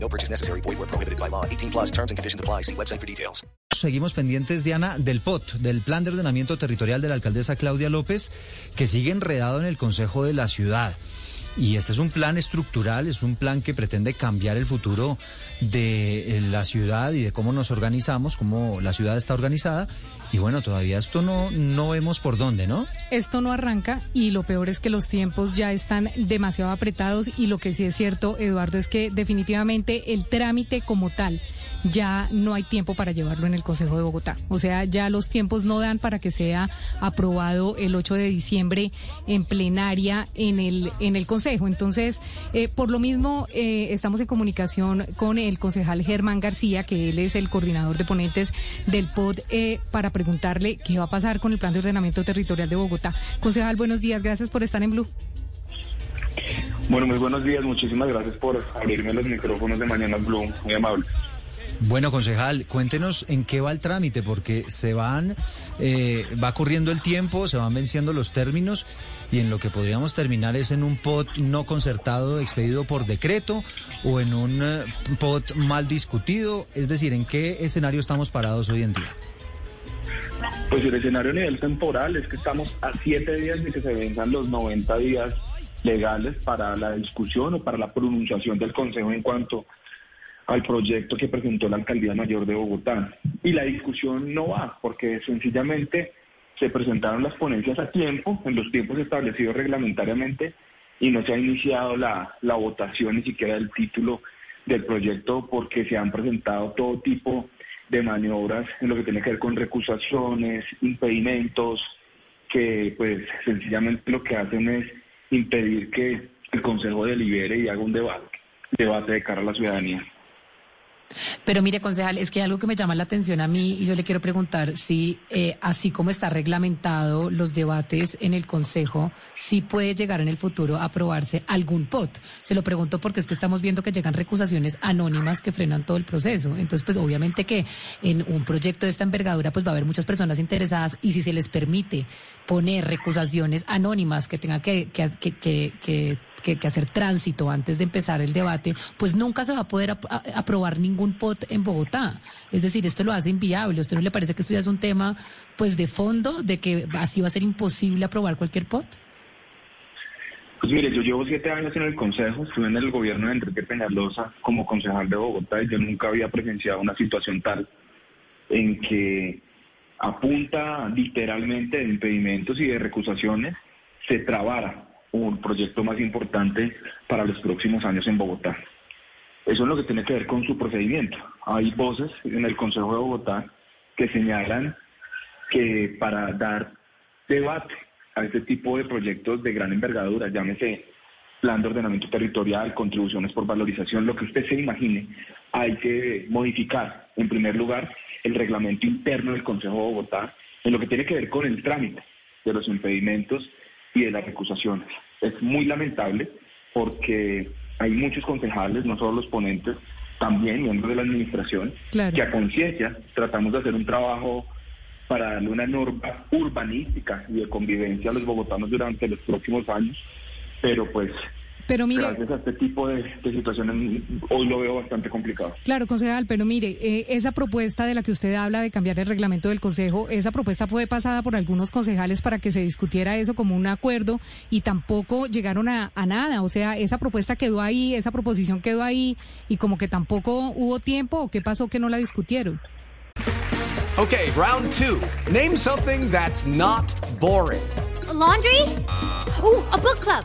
No purchase necessary. Void where prohibited by law. 18 plus terms and conditions apply. See website for details. Seguimos pendientes, Diana, del POT, del Plan de Ordenamiento Territorial de la alcaldesa Claudia López, que sigue enredado en el Consejo de la Ciudad. Y este es un plan estructural, es un plan que pretende cambiar el futuro de eh, la ciudad y de cómo nos organizamos, cómo la ciudad está organizada. Y bueno, todavía esto no, no vemos por dónde, ¿no? Esto no arranca y lo peor es que los tiempos ya están demasiado apretados y lo que sí es cierto, Eduardo, es que definitivamente el trámite como tal ya no hay tiempo para llevarlo en el Consejo de Bogotá. O sea, ya los tiempos no dan para que sea aprobado el 8 de diciembre en plenaria en el, en el Consejo. Entonces, eh, por lo mismo, eh, estamos en comunicación con el concejal Germán García, que él es el coordinador de ponentes del POD, eh, para preguntarle qué va a pasar con el Plan de Ordenamiento Territorial de Bogotá. Concejal, buenos días. Gracias por estar en Blue. Bueno, muy buenos días. Muchísimas gracias por abrirme los micrófonos de Mañana Blue. Muy amable. Bueno, concejal, cuéntenos en qué va el trámite, porque se van, eh, va corriendo el tiempo, se van venciendo los términos y en lo que podríamos terminar es en un POT no concertado expedido por decreto o en un eh, POT mal discutido, es decir, ¿en qué escenario estamos parados hoy en día? Pues el escenario a nivel temporal es que estamos a siete días de que se venzan los 90 días legales para la discusión o para la pronunciación del Consejo en cuanto al proyecto que presentó la Alcaldía Mayor de Bogotá. Y la discusión no va, porque sencillamente se presentaron las ponencias a tiempo, en los tiempos establecidos reglamentariamente, y no se ha iniciado la, la votación ni siquiera del título del proyecto porque se han presentado todo tipo de maniobras en lo que tiene que ver con recusaciones, impedimentos, que pues sencillamente lo que hacen es impedir que el Consejo delibere y haga un debate, debate de cara a la ciudadanía. Pero mire, concejal, es que hay algo que me llama la atención a mí y yo le quiero preguntar si, eh, así como está reglamentado los debates en el Consejo, si puede llegar en el futuro a aprobarse algún POT. Se lo pregunto porque es que estamos viendo que llegan recusaciones anónimas que frenan todo el proceso. Entonces, pues obviamente que en un proyecto de esta envergadura, pues va a haber muchas personas interesadas y si se les permite poner recusaciones anónimas que tengan que, que, que, que que, que, hacer tránsito antes de empezar el debate, pues nunca se va a poder aprobar ningún POT en Bogotá. Es decir, esto lo hace inviable. ¿A usted no le parece que esto ya es un tema pues de fondo, de que así va a ser imposible aprobar cualquier POT? Pues mire, yo llevo siete años en el Consejo, estuve en el gobierno de Enrique Peñalosa como concejal de Bogotá y yo nunca había presenciado una situación tal en que apunta literalmente de impedimentos y de recusaciones se trabara un proyecto más importante para los próximos años en Bogotá. Eso es lo que tiene que ver con su procedimiento. Hay voces en el Consejo de Bogotá que señalan que para dar debate a este tipo de proyectos de gran envergadura, llámese plan de ordenamiento territorial, contribuciones por valorización, lo que usted se imagine, hay que modificar, en primer lugar, el reglamento interno del Consejo de Bogotá en lo que tiene que ver con el trámite de los impedimentos y de las recusaciones. Es muy lamentable porque hay muchos concejales, no solo los ponentes, también miembros de la administración, que a conciencia tratamos de hacer un trabajo para darle una norma urbanística y de convivencia a los bogotanos durante los próximos años, pero pues pero mire, gracias a este tipo de, situaciones hoy lo veo bastante complicado. Claro, concejal, pero mire, eh, esa propuesta de la que usted habla de cambiar el reglamento del Consejo, esa propuesta fue pasada por algunos concejales para que se discutiera eso como un acuerdo y tampoco llegaron a, a nada. O sea, esa propuesta quedó ahí, esa proposición quedó ahí y como que tampoco hubo tiempo o qué pasó que no la discutieron. Okay, round two. Name something that's not boring. laundry? Uh, a book club.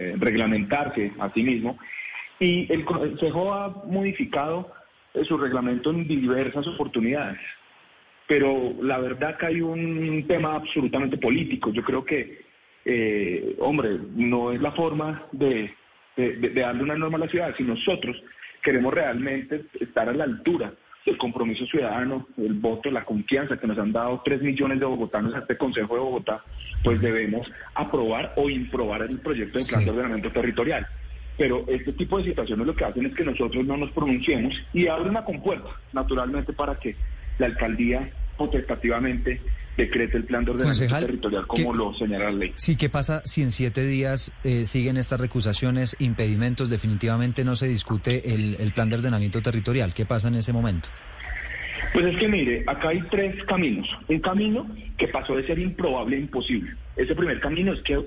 eh, reglamentarse a sí mismo, y el Consejo ha modificado eh, su reglamento en diversas oportunidades. Pero la verdad que hay un tema absolutamente político. Yo creo que, eh, hombre, no es la forma de, de, de darle una norma a la ciudad. Si nosotros queremos realmente estar a la altura el compromiso ciudadano, el voto, la confianza que nos han dado tres millones de bogotanos a este Consejo de Bogotá, pues debemos aprobar o improbar el proyecto de plan de ordenamiento territorial. Pero este tipo de situaciones lo que hacen es que nosotros no nos pronunciemos y abre una compuerta, naturalmente, para que la alcaldía potestativamente decrete el plan de ordenamiento territorial como lo señala la ley. Sí, ¿qué pasa si en siete días eh, siguen estas recusaciones, impedimentos, definitivamente no se discute el, el plan de ordenamiento territorial? ¿Qué pasa en ese momento? Pues es que mire, acá hay tres caminos. Un camino que pasó de ser improbable a imposible. Ese primer camino es que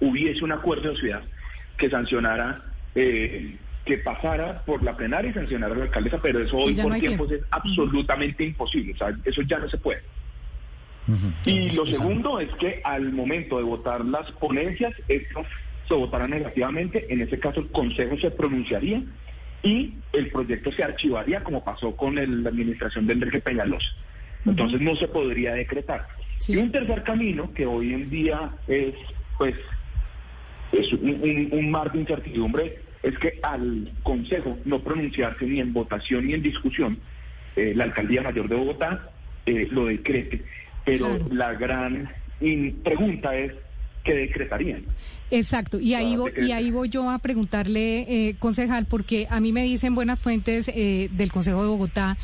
hubiese un acuerdo de ciudad que sancionara, eh, que pasara por la plenaria y sancionara a la alcaldesa, pero eso hoy por no tiempos tiempo. es absolutamente imposible. O sea, eso ya no se puede. Y lo segundo es que al momento de votar las ponencias, esto se votará negativamente, en ese caso el Consejo se pronunciaría y el proyecto se archivaría como pasó con el- la administración de Enrique Peñalosa. Entonces no se podría decretar. Sí. Y un tercer camino que hoy en día es pues es un, un- un mar de incertidumbre es que al Consejo no pronunciarse ni en votación ni en discusión, eh, la Alcaldía Mayor de Bogotá eh, lo decrete. Pero Claro. la gran pregunta es, ¿qué decretarían? Exacto, y ahí, Ah, voy, y ahí voy yo a preguntarle, eh, concejal, porque a mí me dicen buenas fuentes eh, del Consejo de Bogotá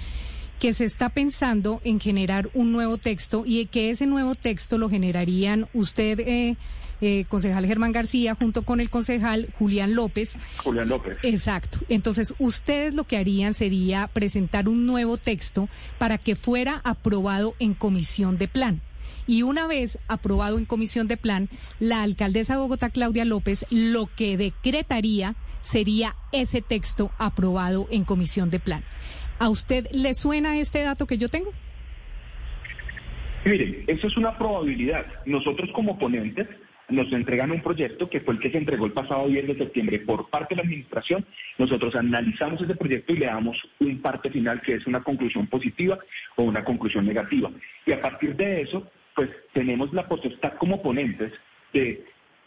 que se está pensando en generar un nuevo texto y que ese nuevo texto lo generarían usted, eh, eh, concejal Germán García, junto con el concejal Julián López. Julián López. Exacto. Entonces, ustedes lo que harían sería presentar un nuevo texto para que fuera aprobado en comisión de plan. Y una vez aprobado en comisión de plan, la alcaldesa de Bogotá, Claudia López, lo que decretaría sería ese texto aprobado en comisión de plan. ¿A usted le suena este dato que yo tengo? Miren, eso es una probabilidad. Nosotros como ponentes nos entregan un proyecto que fue el que se entregó el pasado 10 de septiembre por parte de la administración. Nosotros analizamos ese proyecto y le damos un parte final que es una conclusión positiva o una conclusión negativa. Y a partir de eso, pues tenemos la potestad como ponentes de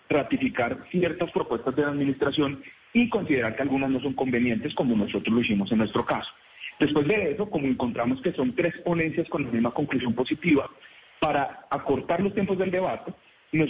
ratificar ciertas propuestas de la administración y considerar que algunas no son convenientes como nosotros lo hicimos en nuestro caso. Después de eso, como encontramos que son tres ponencias con la misma conclusión positiva, para acortar los tiempos del debate, nos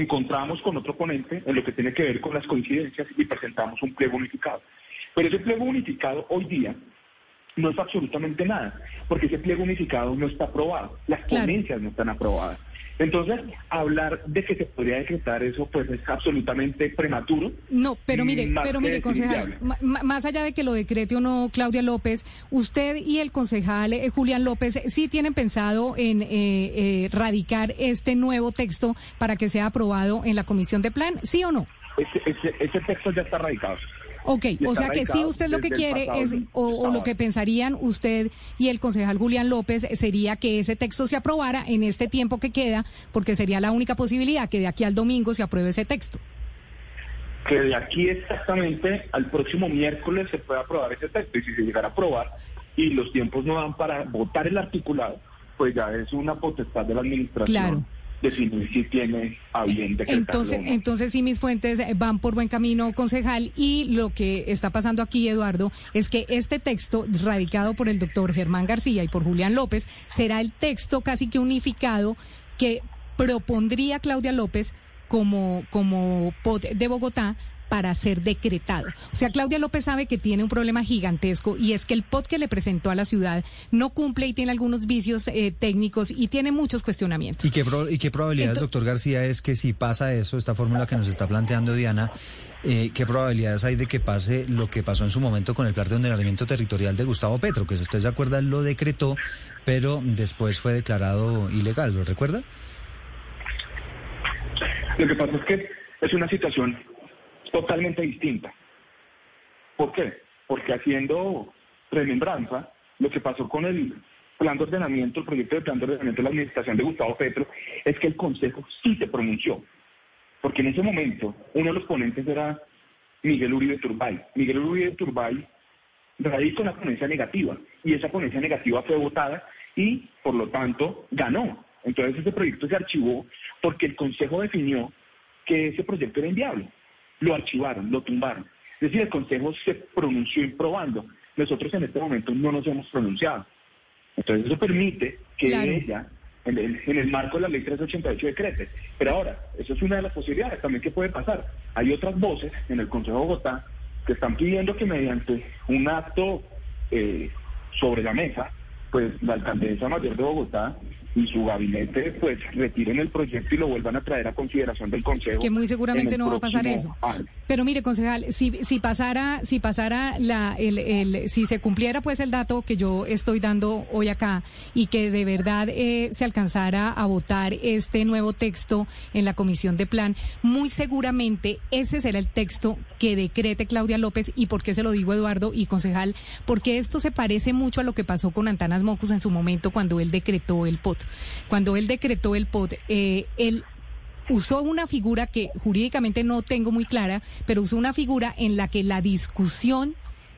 Encontramos con otro ponente en lo que tiene que ver con las coincidencias y presentamos un pliego unificado. Pero ese pliego unificado hoy día no es absolutamente nada, porque ese pliego unificado no está aprobado, las Claro. ponencias no están aprobadas. Entonces, hablar de que se podría decretar eso, pues es absolutamente prematuro. No, pero mire, pero mire, concejal, más allá de que lo decrete o no Claudia López, usted y el concejal eh, Julián López sí tienen pensado en eh, eh, radicar este nuevo texto para que sea aprobado en la comisión de plan, ¿sí o no? Ese, ese- ese texto ya está radicado. Ok, o sea que sí usted lo que quiere es, o, o lo que pensarían usted y el concejal Julián López sería que ese texto se aprobara en este tiempo que queda, porque sería la única posibilidad que de aquí al domingo se apruebe ese texto. que de aquí exactamente al próximo miércoles se pueda aprobar ese texto y si se llegara a aprobar y los tiempos no dan para votar el articulado, pues ya es una potestad de la administración Claro. Definir si tiene a bien decretarlo Entonces, no. entonces sí, mis fuentes eh, van por buen camino, concejal, y lo que está pasando aquí, Eduardo, es que este texto, radicado por el doctor Germán García y por Julián López, será el texto casi que unificado que propondría Claudia López como, como POT de Bogotá para ser decretado. O sea, Claudia López sabe que tiene un problema gigantesco y es que el POT que le presentó a la ciudad no cumple y tiene algunos vicios eh, técnicos y tiene muchos cuestionamientos. ¿Y qué, y qué probabilidades, doctor García, es que si pasa eso, esta fórmula que nos está planteando Diana, eh, ¿qué probabilidades hay de que pase lo que pasó en su momento con el plan de ordenamiento territorial de Gustavo Petro, que si usted se acuerda lo decretó, pero después fue declarado ilegal, ¿lo recuerda? Lo que pasa es que es una situación totalmente distinta. ¿Por qué? Porque haciendo remembranza, lo que pasó con el plan de ordenamiento, el proyecto de plan de ordenamiento de la administración de Gustavo Petro, es que el Consejo sí se pronunció. Porque en ese momento uno de los ponentes era Miguel Uribe Turbay. Miguel Uribe Turbay radicó una ponencia negativa y esa ponencia negativa fue votada y por lo tanto ganó. Entonces ese proyecto se archivó porque el Consejo definió que ese proyecto era inviable. Lo archivaron, lo tumbaron. Es decir, el Consejo se pronunció improbando. Nosotros en este momento no nos hemos pronunciado. Entonces eso permite que ella, en el, marco de la ley 388 decrete. Pero ahora, eso es una de las posibilidades también que puede pasar. Hay otras voces en el Consejo de Bogotá que están pidiendo que mediante un acto eh, sobre la mesa, pues la alcaldesa mayor de Bogotá y su gabinete pues retiren el proyecto y lo vuelvan a traer a consideración del Consejo. Que muy seguramente no va a pasar eso. Pero mire, concejal, si, si pasara, si pasara la, el, el, si se cumpliera pues el dato que yo estoy dando hoy acá y que de verdad eh, se alcanzara a votar este nuevo texto en la comisión de plan, muy seguramente ese será el texto que decrete Claudia López y por qué se lo digo Eduardo y concejal, porque esto se parece mucho a lo que pasó con Antanas Mocus en su momento cuando él decretó el POT. Cuando él decretó el POT, eh, él usó una figura que jurídicamente no tengo muy clara, pero usó una figura en la que la discusión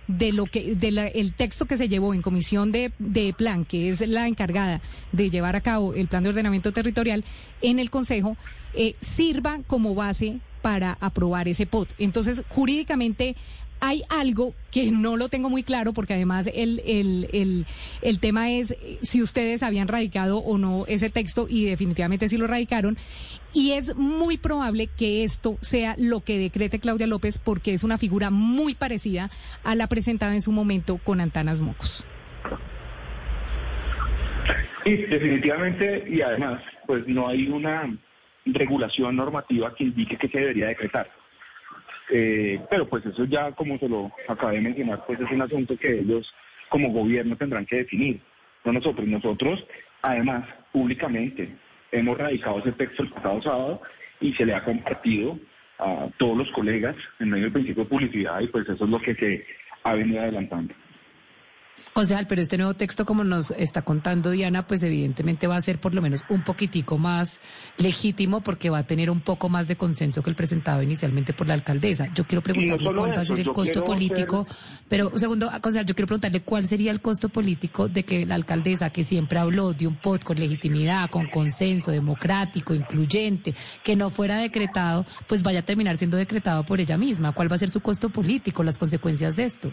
de lo que del texto que se llevó en comisión de, de, plan, que es la encargada de llevar a cabo el plan de ordenamiento territorial en el Consejo, eh, sirva como base para aprobar ese POT. Entonces, jurídicamente hay algo que no lo tengo muy claro porque además el, el, el, el, tema es si ustedes habían radicado o no ese texto y definitivamente sí lo radicaron. Y es muy probable que esto sea lo que decrete Claudia López porque es una figura muy parecida a la presentada en su momento con Antanas Mocos. Sí, definitivamente y además pues no hay una regulación normativa que indique que se debería decretar. Eh, pero pues eso ya, como se lo acabé de mencionar, pues es un asunto que ellos como gobierno tendrán que definir, no nosotros. Nosotros, además, públicamente hemos radicado ese texto el pasado sábado y se le ha compartido a todos los colegas en medio del principio de publicidad y pues eso es lo que se ha venido adelantando. Concejal, pero este nuevo texto, como nos está contando Diana, pues evidentemente va a ser por lo menos un poquitico más legítimo porque va a tener un poco más de consenso que el presentado inicialmente por la alcaldesa. Yo quiero preguntarle cuál va a ser el costo político, pero segundo, concejal, yo quiero preguntarle cuál sería el costo político de que la alcaldesa, que siempre habló de un POT con legitimidad, con consenso democrático, incluyente, que no fuera decretado, pues vaya a terminar siendo decretado por ella misma. ¿Cuál va a ser su costo político, las consecuencias de esto?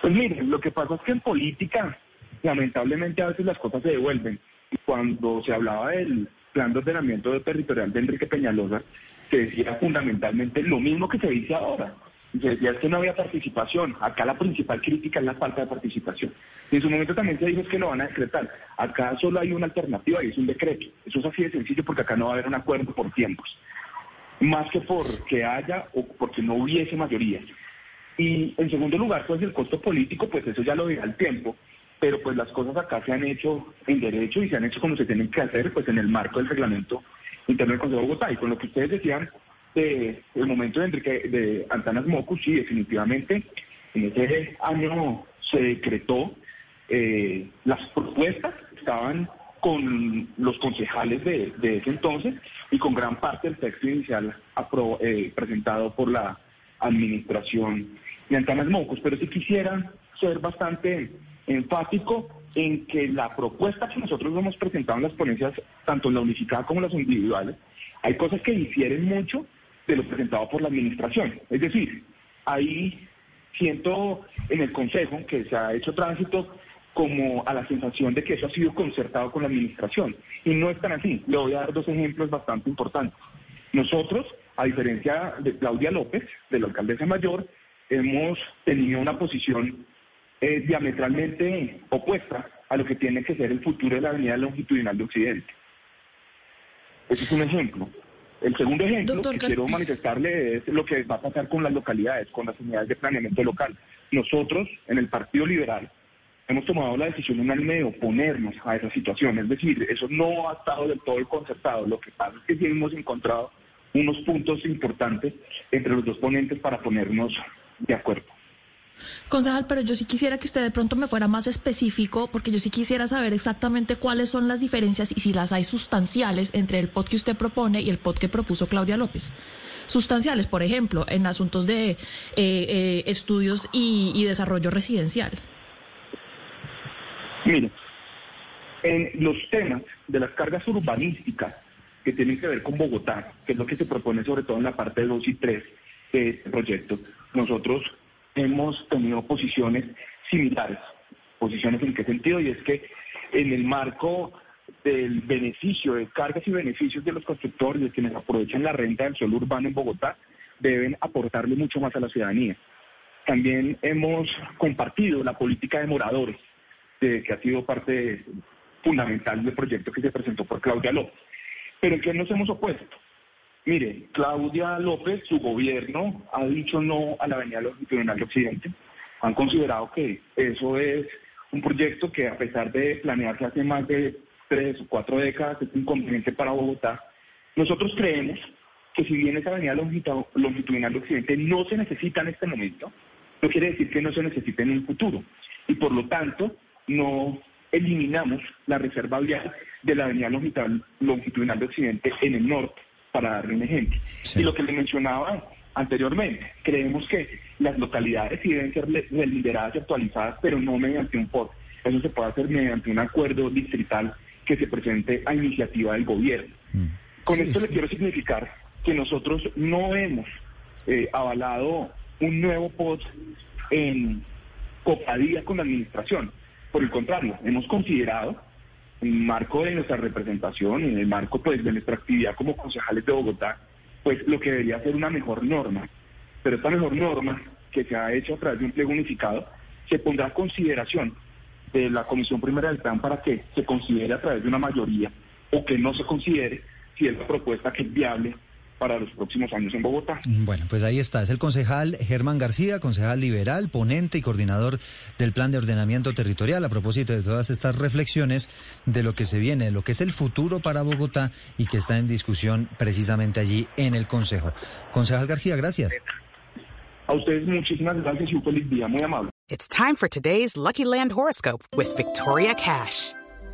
Pues miren, lo que pasa es que en política, lamentablemente a veces las cosas se devuelven. Y cuando se hablaba del plan de ordenamiento territorial de Enrique Peñalosa, se decía fundamentalmente lo mismo que se dice ahora. Se decía que no había participación. Acá la principal crítica es la falta de participación. En su momento también se dijo que lo van a decretar. Acá solo hay una alternativa y es un decreto. Eso es así de sencillo porque acá no va a haber un acuerdo por tiempos. Más que porque haya o porque no hubiese mayoría. Y en segundo lugar, pues el costo político, pues eso ya lo dirá el tiempo, pero pues las cosas acá se han hecho en derecho y se han hecho como se tienen que hacer, pues en el marco del reglamento interno del Consejo de Bogotá. Y con lo que ustedes decían de el momento de Enrique de Antanas Mocus, sí, definitivamente en ese año se decretó eh, las propuestas estaban con los concejales de, ese entonces y con gran parte del texto inicial eh, presentado por la administración y Antanas Mocos, pero sí quisiera ser bastante enfático en que la propuesta que nosotros hemos presentado en las ponencias, tanto en la unificada como en las individuales, hay cosas que difieren mucho de lo presentado por la administración. Es decir, ahí siento en el Consejo que se ha hecho tránsito como a la sensación de que eso ha sido concertado con la administración. Y no es tan así. Le voy a dar dos ejemplos bastante importantes. Nosotros a diferencia de Claudia López, de la alcaldesa mayor, hemos tenido una posición eh, diametralmente opuesta a lo que tiene que ser el futuro de la avenida longitudinal de Occidente. Ese es un ejemplo. El segundo ejemplo que quiero manifestarle es lo que va a pasar con las localidades, con las unidades de planeamiento local. Nosotros, en el Partido Liberal, hemos tomado la decisión unánime de oponernos a esa situación. Es decir, eso no ha estado del todo concertado. Lo que pasa es que sí hemos encontrado unos puntos importantes entre los dos ponentes para ponernos de acuerdo. Concejal, pero yo sí quisiera que usted de pronto me fuera más específico, porque yo sí quisiera saber exactamente cuáles son las diferencias y si las hay sustanciales entre el POT que usted propone y el POT que propuso Claudia López. Sustanciales, por ejemplo, en asuntos de eh, eh, estudios y, y desarrollo residencial. Mire, en los temas de las cargas urbanísticas que tienen que ver con Bogotá, que es lo que se propone sobre todo en la parte 2 y 3 de este proyecto, nosotros hemos tenido posiciones similares. ¿Posiciones en qué sentido? Y es que en el marco del beneficio, de cargas y beneficios de los constructores, de quienes aprovechan la renta del suelo urbano en Bogotá, deben aportarle mucho más a la ciudadanía. También hemos compartido la política de moradores, que ha sido parte fundamental del proyecto que se presentó por Claudia López. Pero ¿en qué nos hemos opuesto? Mire, Claudia López, su gobierno ha dicho no a la Avenida Longitudinal de Occidente. Han considerado que eso es un proyecto que a pesar de planearse hace más de tres o cuatro décadas es inconveniente para Bogotá. Nosotros creemos que si bien esa Avenida Longitudinal de Occidente no se necesita en este momento, no quiere decir que no se necesite en un futuro. Y por lo tanto, no eliminamos la reserva vial de la Avenida Longitudinal de Occidente en el norte para darle un ejemplo. Y lo que le mencionaba anteriormente, creemos que las localidades sí deben ser lideradas y actualizadas, pero no mediante un POT. Eso se puede hacer mediante un acuerdo distrital que se presente a iniciativa del gobierno. Mm. Con esto le quiero significar que nosotros no hemos eh, avalado un nuevo POT en copadía con la administración. Por el contrario, hemos considerado en marco de nuestra representación, en el marco pues de nuestra actividad como concejales de Bogotá, pues lo que debería ser una mejor norma. Pero esta mejor norma que se ha hecho a través de un pliego unificado se pondrá a consideración de la Comisión Primera del Plan para que se considere a través de una mayoría o que no se considere si es la propuesta que es viable para los próximos años en Bogotá. Bueno, pues ahí está. Es el concejal Germán García, concejal liberal, ponente y coordinador del Plan de Ordenamiento Territorial, a propósito de todas estas reflexiones de lo que se viene, de lo que es el futuro para Bogotá y que está en discusión precisamente allí en el Consejo. Concejal García, gracias. A ustedes muchísimas gracias y un feliz día. Muy amable. It's time for today's Lucky Land Horoscope with Victoria Cash.